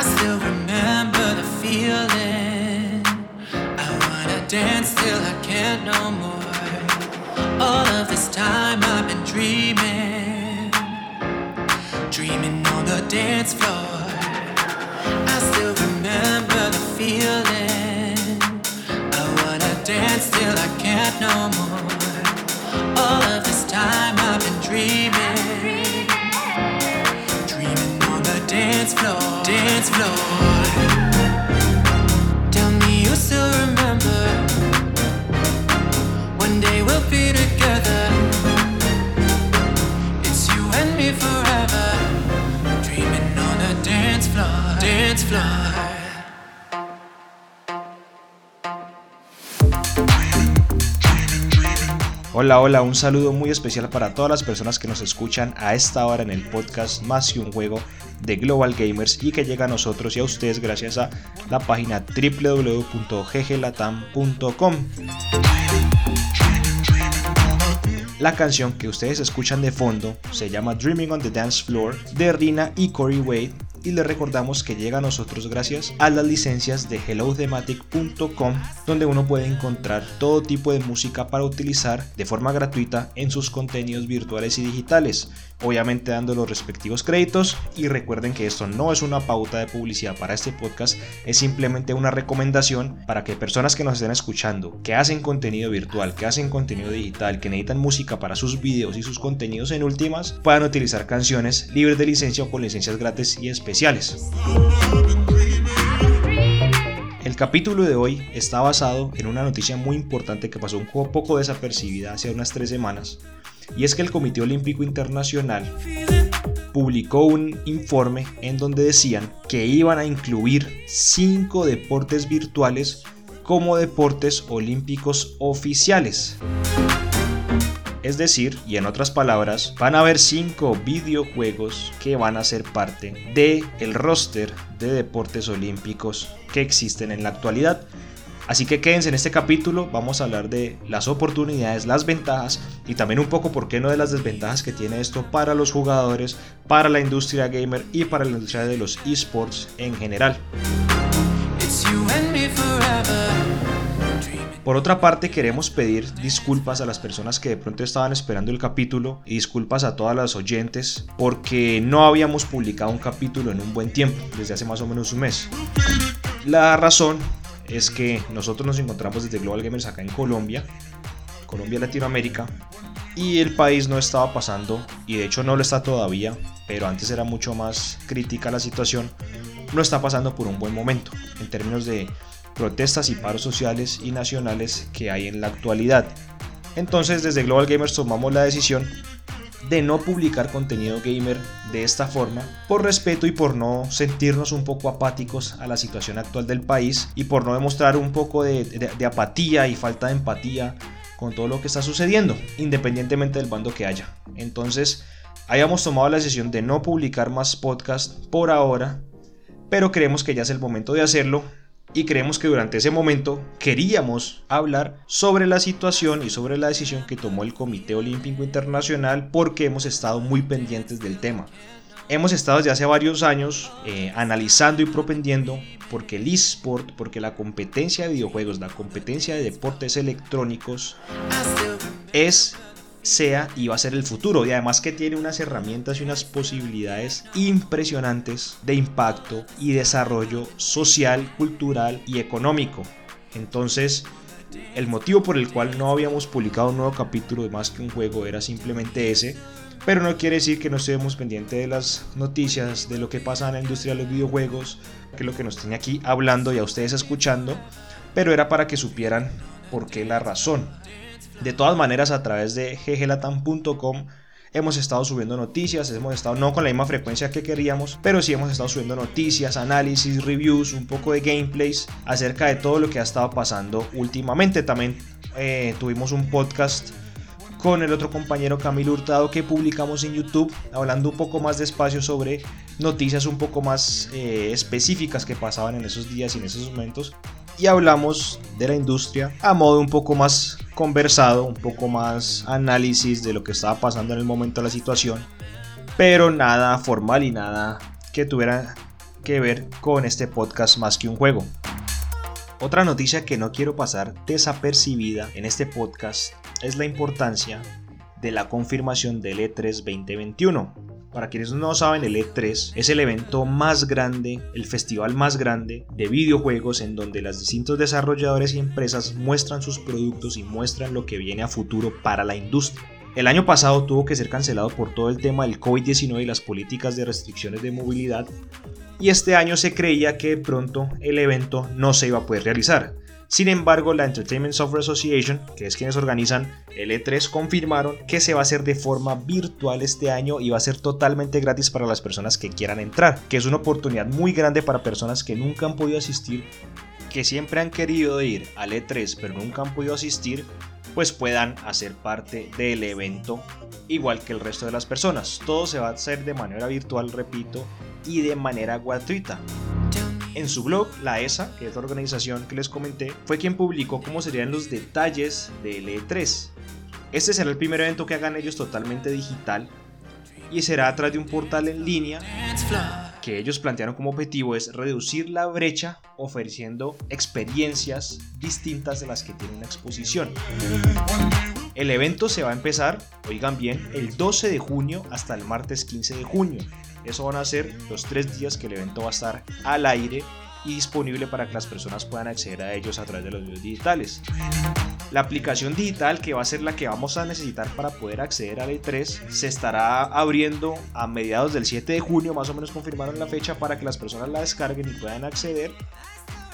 I still remember the feeling. I wanna dance till I can't no more. All of this time I've been dreaming, dreaming on the dance floor. I still remember the feeling. I wanna dance till I can't no more. All of this time I've been dreaming, dance floor, dance floor. Tell me you still remember. One day we'll be together. It's you and me forever. Dreaming on the dance floor, dance floor. Hola, hola, un saludo muy especial para todas las personas que nos escuchan a esta hora en el podcast Más que un juego de Global Gamers y que llega a nosotros y a ustedes gracias a la página www.gglatam.com. La canción que ustedes escuchan de fondo se llama Dreaming on the Dance Floor de Rina y Corey Wade y les recordamos que llega a nosotros gracias a las licencias de hellothematic.com donde uno puede encontrar todo tipo de música para utilizar de forma gratuita en sus contenidos virtuales y digitales, obviamente dando los respectivos créditos y recuerden que esto no es una pauta de publicidad para este podcast, es simplemente una recomendación para que personas que nos estén escuchando, que hacen contenido virtual, que hacen contenido digital, que necesitan música para sus videos y sus contenidos en últimas, puedan utilizar canciones libres de licencia o con licencias gratis y especiales. El capítulo de hoy está basado en una noticia muy importante que pasó un poco desapercibida hace unas tres semanas, y es que el Comité Olímpico Internacional publicó un informe en donde decían que iban a incluir cinco deportes virtuales como deportes olímpicos oficiales. Es decir, y en otras palabras, van a haber 5 videojuegos que van a ser parte del el roster de deportes olímpicos que existen en la actualidad. Así que quédense en este capítulo, vamos a hablar de las oportunidades, las ventajas y también un poco, por qué no, de las desventajas que tiene esto para los jugadores, para la industria gamer y para la industria de los esports en general. Por otra parte, queremos pedir disculpas a las personas que de pronto estaban esperando el capítulo y disculpas a todas las oyentes porque no habíamos publicado un capítulo en un buen tiempo, desde hace más o menos un mes. La razón es que nosotros nos encontramos desde Global Gamers acá en Colombia, Colombia, Latinoamérica, y el país no estaba pasando, y de hecho no lo está todavía, pero antes era mucho más crítica la situación, no está pasando por un buen momento en términos de protestas y paros sociales y nacionales que hay en la actualidad. Entonces desde Global Gamers tomamos la decisión de no publicar contenido gamer de esta forma por respeto y por no sentirnos un poco apáticos a la situación actual del país y por no demostrar un poco de, de, de apatía y falta de empatía con todo lo que está sucediendo, independientemente del bando que haya. Entonces, hayamos tomado la decisión de no publicar más podcast por ahora, pero creemos que ya es el momento de hacerlo y creemos que durante ese momento queríamos hablar sobre la situación y sobre la decisión que tomó el Comité Olímpico Internacional porque hemos estado muy pendientes del tema. Hemos estado desde hace varios años eh, analizando y propendiendo porque el eSport, porque la competencia de videojuegos, la competencia de deportes electrónicos es sea y va a ser el futuro y además que tiene unas herramientas y unas posibilidades impresionantes de impacto y desarrollo social, cultural y económico. Entonces, el motivo por el cual no habíamos publicado un nuevo capítulo de más que un juego era simplemente ese, pero no quiere decir que no estemos pendientes de las noticias, de lo que pasa en la industria de los videojuegos, que es lo que nos tiene aquí hablando y a ustedes escuchando, pero era para que supieran por qué la razón. De todas maneras, a través de gglatam.com hemos estado subiendo noticias, hemos estado no con la misma frecuencia que queríamos, pero sí hemos estado subiendo noticias, análisis, reviews, un poco de gameplays acerca de todo lo que ha estado pasando últimamente. También eh, tuvimos un podcast con el otro compañero Camilo Hurtado que publicamos en YouTube, hablando un poco más despacio sobre noticias un poco más eh, específicas que pasaban en esos días y en esos momentos. Y hablamos de la industria a modo un poco más conversado, un poco más análisis de lo que estaba pasando en el momento de la situación, pero nada formal y nada que tuviera que ver con este podcast más que un juego. Otra noticia que no quiero pasar desapercibida en este podcast es la importancia de la confirmación del E3 2021. Para quienes no saben, el E3 es el evento más grande, el festival más grande de videojuegos en donde los distintos desarrolladores y empresas muestran sus productos y muestran lo que viene a futuro para la industria. El año pasado tuvo que ser cancelado por todo el tema del COVID-19 y las políticas de restricciones de movilidad, y este año se creía que de pronto el evento no se iba a poder realizar. Sin embargo, la Entertainment Software Association, que es quienes organizan el E3, confirmaron que se va a hacer de forma virtual este año y va a ser totalmente gratis para las personas que quieran entrar, que es una oportunidad muy grande para personas que nunca han podido asistir, que siempre han querido ir al E3 pero nunca han podido asistir, pues puedan hacer parte del evento igual que el resto de las personas. Todo se va a hacer de manera virtual, repito, y de manera gratuita. En su blog, la ESA, que es la organización que les comenté, fue quien publicó cómo serían los detalles del E3. Este será el primer evento que hagan ellos totalmente digital y será a través de un portal en línea que ellos plantearon como objetivo es reducir la brecha ofreciendo experiencias distintas de las que tiene una exposición. El evento se va a empezar, oigan bien, el 12 de junio hasta el martes 15 de junio. Eso van a ser los tres días que el evento va a estar al aire y disponible para que las personas puedan acceder a ellos a través de los medios digitales. La aplicación digital que va a ser la que vamos a necesitar para poder acceder al E3 se estará abriendo a mediados del 7 de junio, más o menos confirmaron la fecha para que las personas la descarguen y puedan acceder.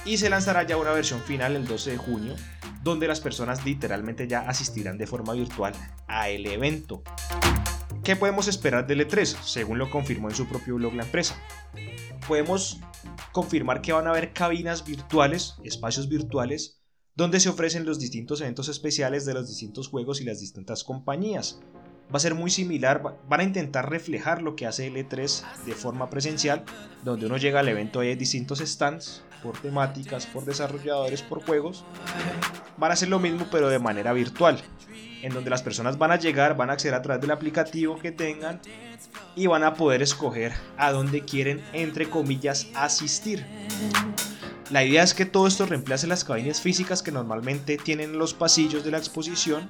Y se lanzará ya una versión final el 12 de junio, donde las personas literalmente ya asistirán de forma virtual a el evento. ¿Qué podemos esperar del E3? Según lo confirmó en su propio blog la empresa. Podemos confirmar que van a haber cabinas virtuales, espacios virtuales, donde se ofrecen los distintos eventos especiales de los distintos juegos y las distintas compañías. Va a ser muy similar, van a intentar reflejar lo que hace el E3 de forma presencial, donde uno llega al evento y hay distintos stands por temáticas, por desarrolladores, por juegos. Van a hacer lo mismo pero de manera virtual en donde las personas van a llegar, van a acceder a través del aplicativo que tengan y van a poder escoger a dónde quieren, entre comillas, asistir. La idea es que todo esto reemplace las cabinas físicas que normalmente tienen los pasillos de la exposición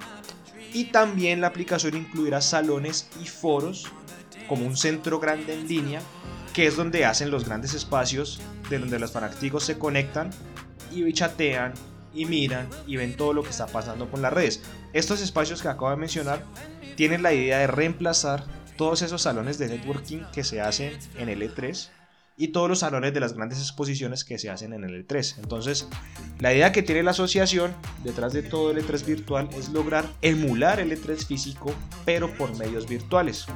y también la aplicación incluirá salones y foros como un centro grande en línea que es donde hacen los grandes espacios de donde los fanáticos se conectan y chatean y miran y ven todo lo que está pasando con las redes. Estos espacios que acabo de mencionar tienen la idea de reemplazar todos esos salones de networking que se hacen en el E3 y todos los salones de las grandes exposiciones que se hacen en el E3. Entonces, la idea que tiene la asociación detrás de todo el E3 virtual es lograr emular el E3 físico, pero por medios virtuales.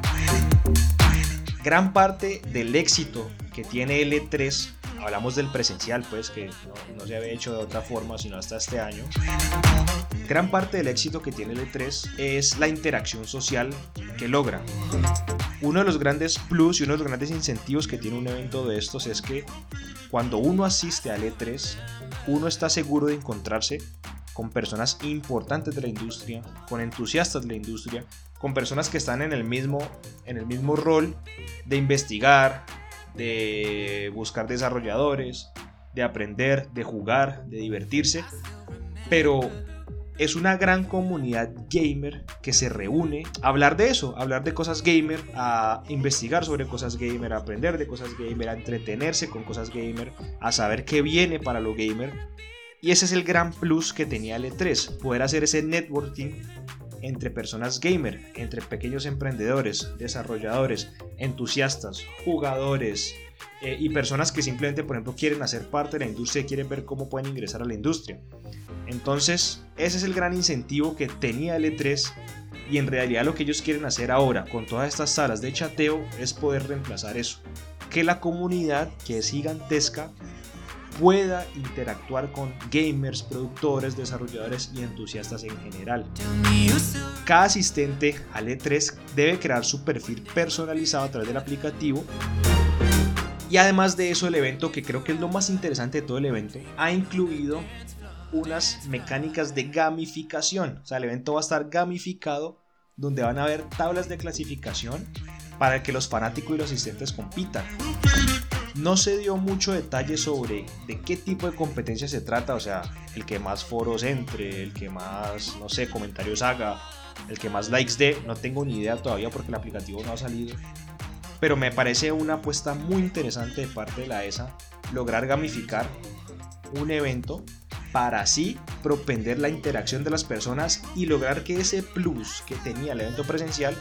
Gran parte del éxito que tiene el E3 hablamos del presencial, pues que no, se había hecho de otra forma sino hasta este año. Gran parte del éxito que tiene el E3 es la interacción social que logra. Uno de los grandes plus y uno de los grandes incentivos que tiene un evento de estos es que cuando uno asiste al E3, uno está seguro de encontrarse con personas importantes de la industria, con entusiastas de la industria, con personas que están en el mismo, en el mismo rol de investigar, de buscar desarrolladores, de aprender, de jugar, de divertirse, pero es una gran comunidad gamer que se reúne a hablar de eso, a hablar de cosas gamer, a investigar sobre cosas gamer, a aprender de cosas gamer, a entretenerse con cosas gamer, a saber qué viene para lo gamer. Y ese es el gran plus que tenía el E3, poder hacer ese networking entre personas gamer, entre pequeños emprendedores, desarrolladores, entusiastas, jugadores eh, y personas que simplemente, por ejemplo, quieren hacer parte de la industria y quieren ver cómo pueden ingresar a la industria. Entonces, ese es el gran incentivo que tenía el E3 y en realidad lo que ellos quieren hacer ahora con todas estas salas de chateo es poder reemplazar eso. Que la comunidad, que es gigantesca, pueda interactuar con gamers, productores, desarrolladores y entusiastas en general. Cada asistente al E3 debe crear su perfil personalizado a través del aplicativo. Y además de eso, el evento, que creo que es lo más interesante de todo el evento, ha incluido unas mecánicas de gamificación. O sea, el evento va a estar gamificado donde van a haber tablas de clasificación para que los fanáticos y los asistentes compitan. No se dio mucho detalle sobre de qué tipo de competencia se trata, o sea, el que más foros entre, el que más, no sé, comentarios haga, el que más likes dé, no tengo ni idea todavía porque el aplicativo no ha salido. Pero me parece una apuesta muy interesante de parte de la ESA lograr gamificar un evento para así propender la interacción de las personas y lograr que ese plus que tenía el evento presencial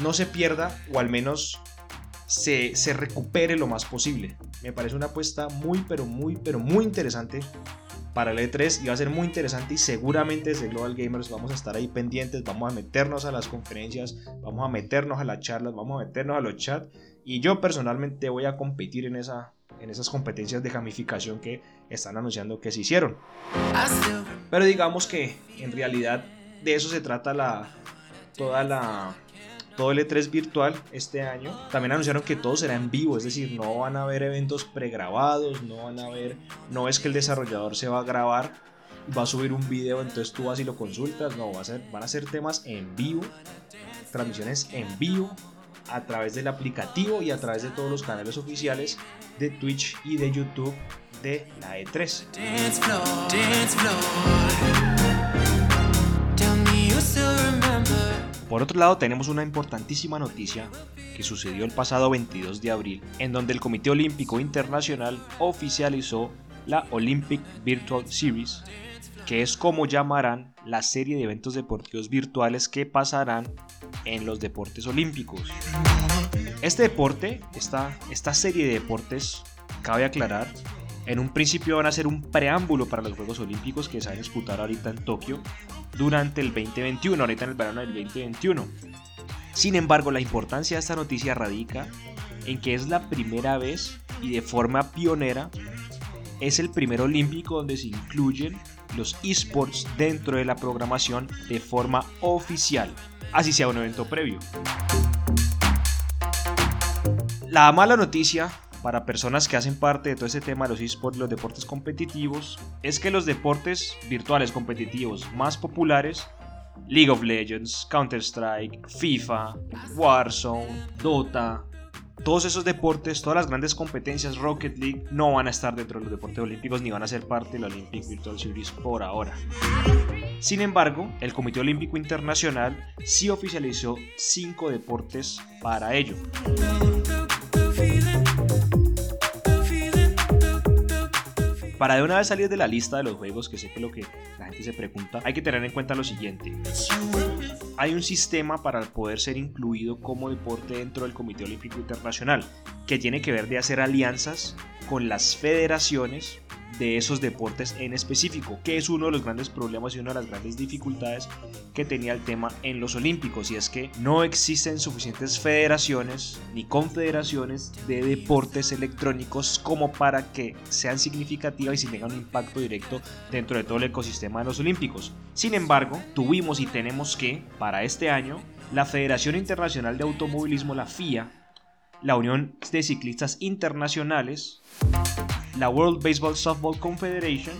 no se pierda o al menos se, recupere lo más posible. Me parece una apuesta muy, pero muy, pero muy interesante para el E3 y va a ser muy interesante y seguramente desde Global Gamers vamos a estar ahí pendientes, vamos a meternos a las conferencias, vamos a meternos a las charlas, vamos a meternos a los chats y yo personalmente voy a competir en, esa, en esas competencias de gamificación que están anunciando que se hicieron. Pero digamos que en realidad de eso se trata la, toda la, todo el E3 virtual este año. También anunciaron que todo será en vivo, es decir, no van a haber eventos pregrabados, no van a haber, no es que el desarrollador se va a grabar, va a subir un video, entonces tú vas y lo consultas, no, va a ser, van a ser temas en vivo, transmisiones en vivo a través del aplicativo y a través de todos los canales oficiales de Twitch y de YouTube de la E3. Por otro lado, tenemos una importantísima noticia que sucedió el pasado 22 de abril, en donde el Comité Olímpico Internacional oficializó la Olympic Virtual Series, que es como llamarán la serie de eventos deportivos virtuales que pasarán en los deportes olímpicos. Este deporte, esta, esta serie de deportes, cabe aclarar, en un principio van a ser un preámbulo para los Juegos Olímpicos que se van a disputar ahorita en Tokio durante el 2021, ahorita en el verano del 2021. Sin embargo, la importancia de esta noticia radica en que es la primera vez y de forma pionera es el primer olímpico donde se incluyen los esports dentro de la programación de forma oficial, así sea un evento previo. La mala noticia para personas que hacen parte de todo ese tema de los deportes competitivos, es que los deportes virtuales competitivos más populares, League of Legends, Counter-Strike, FIFA, Warzone, Dota, todos esos deportes, todas las grandes competencias Rocket League no van a estar dentro de los deportes olímpicos ni van a ser parte de la Olympic Virtual Series por ahora. Sin embargo, el Comité Olímpico Internacional sí oficializó cinco deportes para ello. Para de una vez salir de la lista de los juegos, que sé que lo que la gente se pregunta, hay que tener en cuenta lo siguiente. Hay un sistema para poder ser incluido como deporte dentro del Comité Olímpico Internacional, que tiene que ver de hacer alianzas con las federaciones de esos deportes en específico, que es uno de los grandes problemas y una de las grandes dificultades que tenía el tema en los Olímpicos, y es que no existen suficientes federaciones ni confederaciones de deportes electrónicos como para que sean significativas y tengan un impacto directo dentro de todo el ecosistema de los Olímpicos. Sin embargo, tuvimos y tenemos que, para este año, la Federación Internacional de Automovilismo, la FIA, la Unión de Ciclistas Internacionales, la World Baseball Softball Confederation,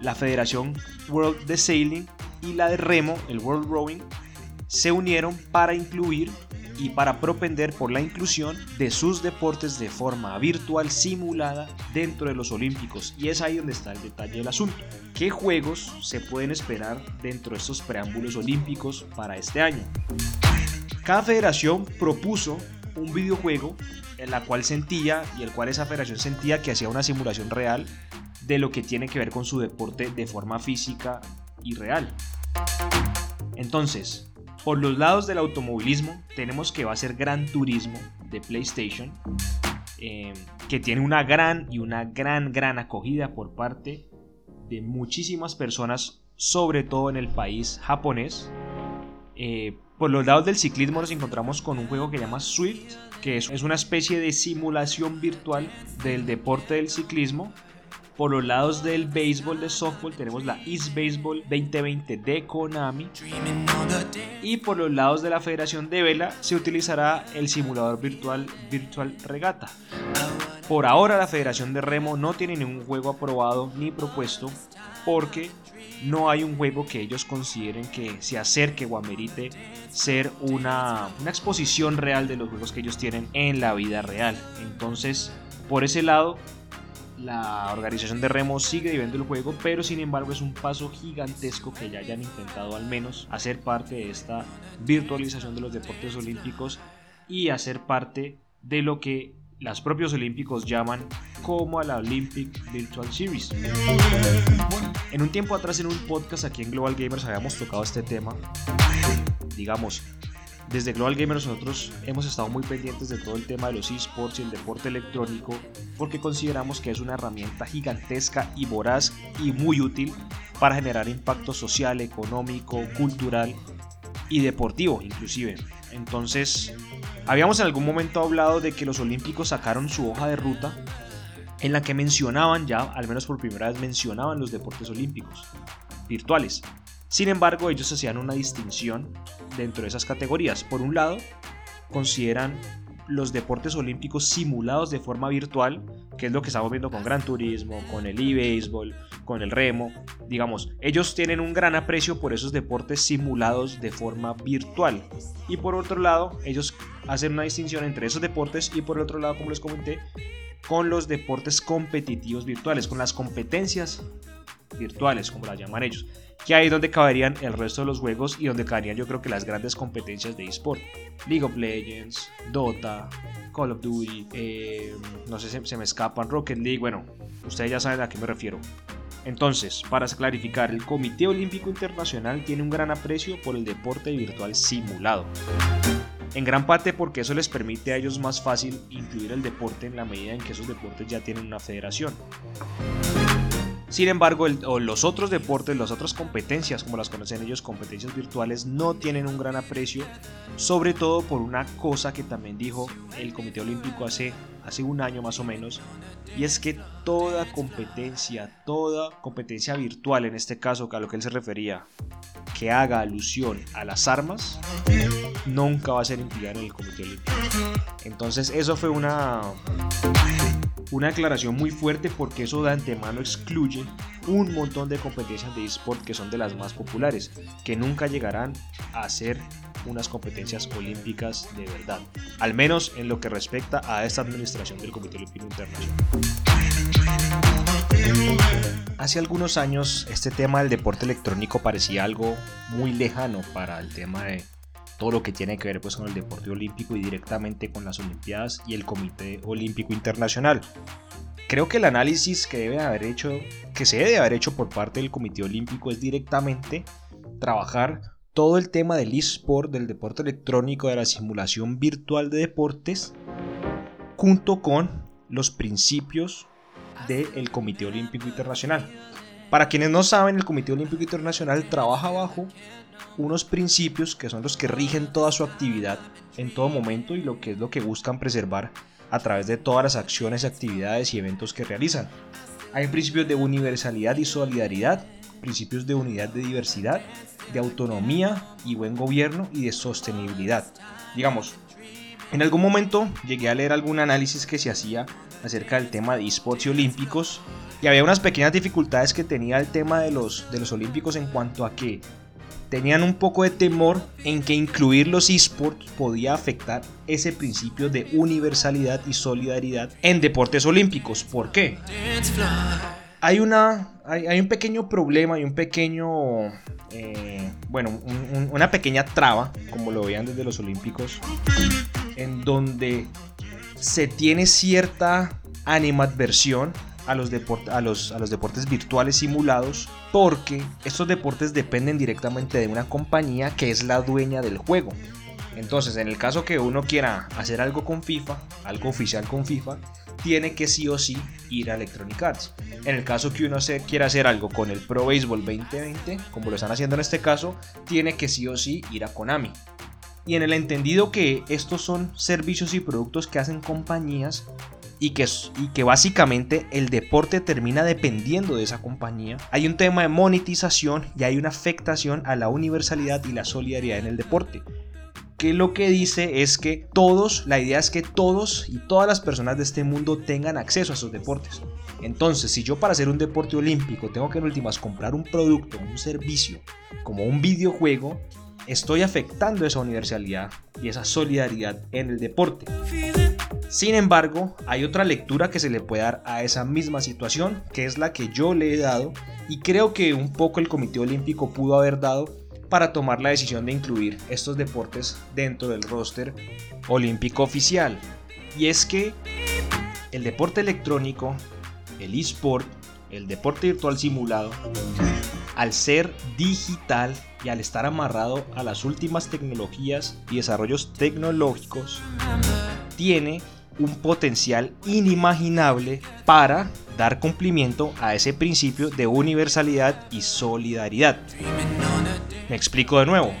la Federación World de Sailing y la de Remo, el World Rowing, se unieron para incluir y para propender por la inclusión de sus deportes de forma virtual simulada dentro de los Olímpicos. Y es ahí donde está el detalle del asunto. ¿Qué juegos se pueden esperar dentro de estos preámbulos olímpicos para este año? Cada federación propuso un videojuego en la cual sentía y el cual esa federación sentía que hacía una simulación real de lo que tiene que ver con su deporte de forma física y real. Entonces, por los lados del automovilismo tenemos que va a ser Gran Turismo de PlayStation, eh, que tiene una gran y una gran, gran acogida por parte de muchísimas personas, sobre todo en el país japonés. Eh, por los lados del ciclismo nos encontramos con un juego que se llama Swift, que es una especie de simulación virtual del deporte del ciclismo. Por los lados del béisbol de softball tenemos la East Baseball 2020 de Konami. Y por los lados de la Federación de Vela se utilizará el simulador virtual Virtual Regata. Por ahora la Federación de Remo no tiene ningún juego aprobado ni propuesto porque no hay un juego que ellos consideren que se acerque o amerite ser una, una exposición real de los juegos que ellos tienen en la vida real. Entonces, por ese lado, la organización de remo sigue viviendo el juego, pero sin embargo es un paso gigantesco que ya hayan intentado al menos hacer parte de esta virtualización de los deportes olímpicos y hacer parte de lo que los propios olímpicos llaman como a la Olympic Virtual Series. En un tiempo atrás en un podcast aquí en Global Gamers habíamos tocado este tema. Digamos, desde Global Gamers nosotros hemos estado muy pendientes de todo el tema de los esports y el deporte electrónico porque consideramos que es una herramienta gigantesca y voraz y muy útil para generar impacto social, económico, cultural y deportivo inclusive. Entonces, habíamos en algún momento hablado de que los olímpicos sacaron su hoja de ruta en la que mencionaban ya, al menos por primera vez mencionaban los deportes olímpicos virtuales. Sin embargo, ellos hacían una distinción dentro de esas categorías. Por un lado, consideran los deportes olímpicos simulados de forma virtual, que es lo que estamos viendo con Gran Turismo, con el e-baseball, con el remo. Digamos, ellos tienen un gran aprecio por esos deportes simulados de forma virtual. Y por otro lado, ellos hacen una distinción entre esos deportes y por otro lado, como les comenté, con los deportes competitivos virtuales, con las competencias virtuales, como las llaman ellos que ahí es donde caberían el resto de los juegos y donde caberían yo creo que las grandes competencias de eSport. League of Legends, Dota, Call of Duty, eh, no sé si se me escapan, Rocket League, bueno, ustedes ya saben a qué me refiero. Entonces, para clarificar, el Comité Olímpico Internacional tiene un gran aprecio por el deporte virtual simulado. En gran parte porque eso les permite a ellos más fácil incluir el deporte en la medida en que esos deportes ya tienen una federación. Sin embargo, los otros deportes, las otras competencias, como las conocen ellos, competencias virtuales, no tienen un gran aprecio, sobre todo por una cosa que también dijo el Comité Olímpico hace, hace un año más o menos, y es que toda competencia, toda competencia virtual, en este caso a lo que él se refería, que haga alusión a las armas, nunca va a ser incluida en el Comité Olímpico. Entonces eso fue una una declaración muy fuerte porque eso de antemano excluye un montón de competencias de eSport que son de las más populares, que nunca llegarán a ser unas competencias olímpicas de verdad, al menos en lo que respecta a esta administración del Comité Olímpico Internacional. Hace algunos años este tema del deporte electrónico parecía algo muy lejano para el tema de todo lo que tiene que ver pues con el deporte olímpico y directamente con las Olimpiadas y el Comité Olímpico Internacional. Creo que el análisis que debe haber hecho, que se debe haber hecho por parte del Comité Olímpico es directamente trabajar todo el tema del eSport, del deporte electrónico, de la simulación virtual de deportes, junto con los principios del Comité Olímpico Internacional. Para quienes no saben, el Comité Olímpico Internacional trabaja bajo unos principios que son los que rigen toda su actividad en todo momento y lo que es lo que buscan preservar a través de todas las acciones, actividades y eventos que realizan. Hay principios de universalidad y solidaridad, principios de unidad de diversidad, de autonomía y buen gobierno y de sostenibilidad. Digamos, en algún momento llegué a leer algún análisis que se hacía acerca del tema de esports y olímpicos y había unas pequeñas dificultades que tenía el tema de los, de los olímpicos en cuanto a que tenían un poco de temor en que incluir los esports podía afectar ese principio de universalidad y solidaridad en deportes olímpicos. ¿Por qué? Hay, una, hay, un pequeño problema y un pequeño, eh, bueno, una pequeña traba, como lo veían desde los olímpicos, en donde se tiene cierta animadversión a los, a a los deportes virtuales simulados porque estos deportes dependen directamente de una compañía que es la dueña del juego. Entonces, en el caso que uno quiera hacer algo con FIFA, algo oficial con FIFA, tiene que sí o sí ir a Electronic Arts. En el caso que uno se quiera hacer algo con el Pro Baseball 2020, como lo están haciendo en este caso, tiene que sí o sí ir a Konami. Y en el entendido que estos son servicios y productos que hacen compañías y que, básicamente el deporte termina dependiendo de esa compañía. Hay un tema de monetización y hay una afectación a la universalidad y la solidaridad en el deporte. que lo que dice es que todos, la idea es que todos y todas las personas de este mundo tengan acceso a esos deportes. Entonces, si yo para hacer un deporte olímpico tengo que en últimas comprar un producto, un servicio, como un videojuego, estoy afectando esa universalidad y esa solidaridad en el deporte. Sin embargo, hay otra lectura que se le puede dar a esa misma situación, que es la que yo le he dado y creo que un poco el Comité Olímpico pudo haber dado para tomar la decisión de incluir estos deportes dentro del roster olímpico oficial. Y es que el deporte electrónico, el eSport, el deporte virtual simulado, al ser digital y al estar amarrado a las últimas tecnologías y desarrollos tecnológicos, tiene un potencial inimaginable para dar cumplimiento a ese principio de universalidad y solidaridad. Me explico de nuevo.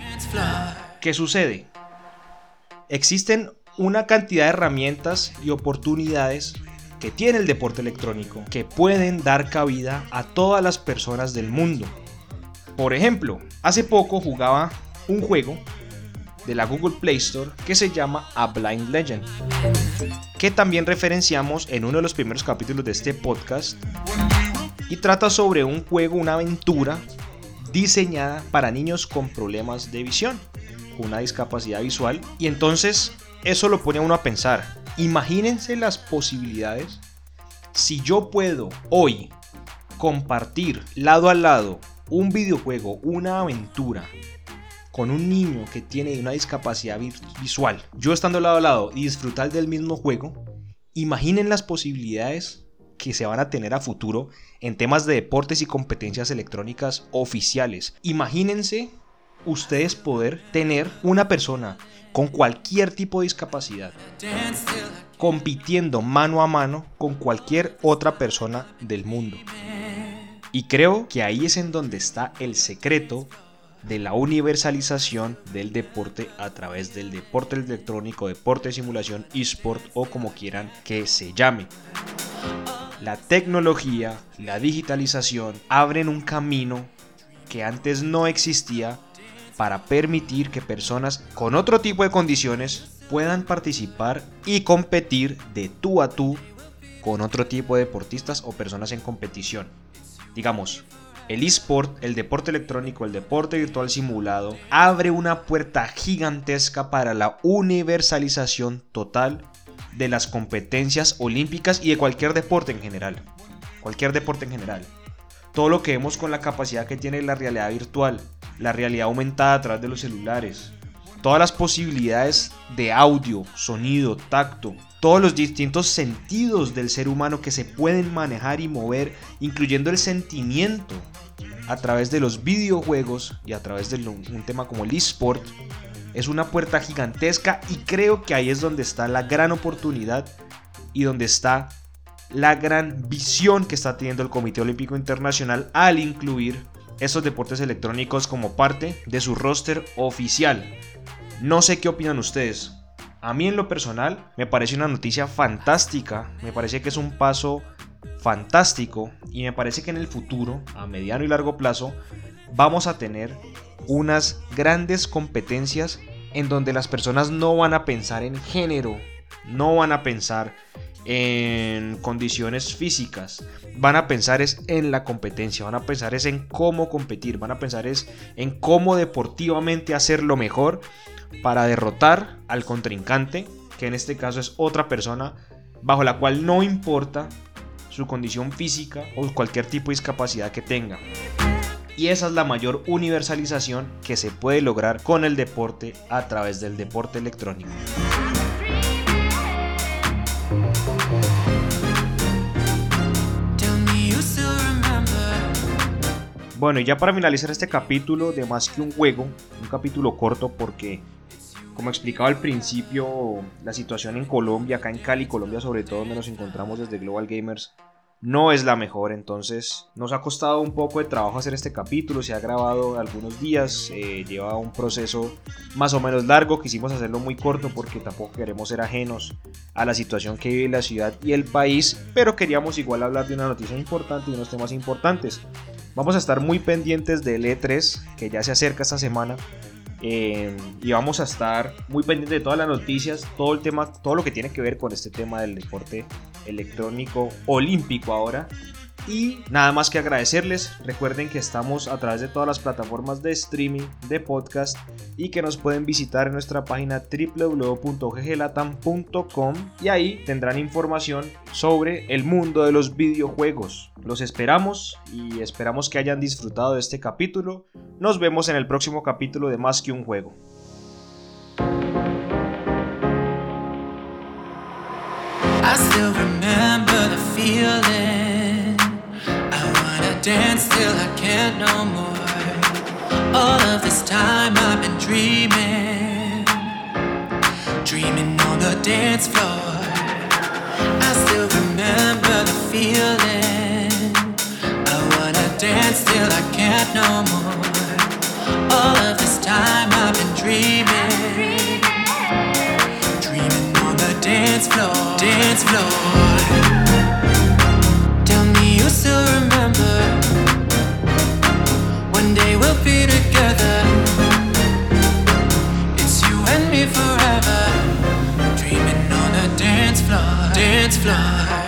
¿Qué sucede? Existen una cantidad de herramientas y oportunidades que tiene el deporte electrónico que pueden dar cabida a todas las personas del mundo. Por ejemplo, hace poco jugaba un juego de la Google Play Store que se llama A Blind Legend, que también referenciamos en uno de los primeros capítulos de este podcast y trata sobre un juego, una aventura diseñada para niños con problemas de visión, una discapacidad visual. Y entonces eso lo pone a uno a pensar. Imagínense las posibilidades si yo puedo hoy compartir lado a lado un videojuego, una aventura con un niño que tiene una discapacidad visual, yo estando lado a lado y disfrutar del mismo juego, imaginen las posibilidades que se van a tener a futuro en temas de deportes y competencias electrónicas oficiales. Imagínense ustedes poder tener una persona con cualquier tipo de discapacidad compitiendo mano a mano con cualquier otra persona del mundo. Y creo que ahí es en donde está el secreto de la universalización del deporte a través del deporte electrónico, deporte de simulación, eSport o como quieran que se llame. La tecnología, la digitalización abren un camino que antes no existía para permitir que personas con otro tipo de condiciones puedan participar y competir de tú a tú con otro tipo de deportistas o personas en competición. Digamos, el eSport, el deporte electrónico, el deporte virtual simulado, abre una puerta gigantesca para la universalización total de las competencias olímpicas y de cualquier deporte en general. Cualquier deporte en general. Todo lo que vemos con la capacidad que tiene la realidad virtual, la realidad aumentada a través de los celulares, todas las posibilidades de audio, sonido, tacto, todos los distintos sentidos del ser humano que se pueden manejar y mover, incluyendo el sentimiento a través de los videojuegos y a través de un tema como el eSport, es una puerta gigantesca y creo que ahí es donde está la gran oportunidad y donde está la gran visión que está teniendo el Comité Olímpico Internacional al incluir estos deportes electrónicos como parte de su roster oficial. No sé qué opinan ustedes. A mí en lo personal me parece una noticia fantástica, me parece que es un paso fantástico y me parece que en el futuro, a mediano y largo plazo, vamos a tener unas grandes competencias en donde las personas no van a pensar en género, no van a pensar en condiciones físicas, van a pensar es en la competencia, van a pensar es en cómo competir, van a pensar es en cómo deportivamente hacer lo mejor para derrotar al contrincante, que en este caso es otra persona bajo la cual no importa su condición física o cualquier tipo de discapacidad que tenga. Y esa es la mayor universalización que se puede lograr con el deporte a través del deporte electrónico. Bueno, y ya para finalizar este capítulo de Más que un juego, un capítulo corto porque, como explicaba al principio, la situación en Colombia, acá en Cali, Colombia sobre todo, donde nos encontramos desde Global Gamers, no es la mejor, entonces nos ha costado un poco de trabajo hacer este capítulo, se ha grabado algunos días, eh, lleva un proceso más o menos largo, quisimos hacerlo muy corto porque tampoco queremos ser ajenos a la situación que vive la ciudad y el país, pero queríamos igual hablar de una noticia importante y unos temas importantes. Vamos a estar muy pendientes del E3 que ya se acerca esta semana Eh, y vamos a estar muy pendientes de todas las noticias, todo el tema, todo lo que tiene que ver con este tema del deporte electrónico olímpico ahora. Y nada más que agradecerles. Recuerden que estamos a través de todas las plataformas de streaming, de podcast y que nos pueden visitar en nuestra página www.gglatam.com y ahí tendrán información sobre el mundo de los videojuegos. Los esperamos y esperamos que hayan disfrutado de este capítulo. Nos vemos en el próximo capítulo de Más que un juego. dance floor. I still remember the feeling. Dance till I can't no more. All of this time I've been dreaming, dreaming on the dance floor, dance floor. Tell me you still remember. One day we'll be together It's you and me forever, dreaming on a dance floor.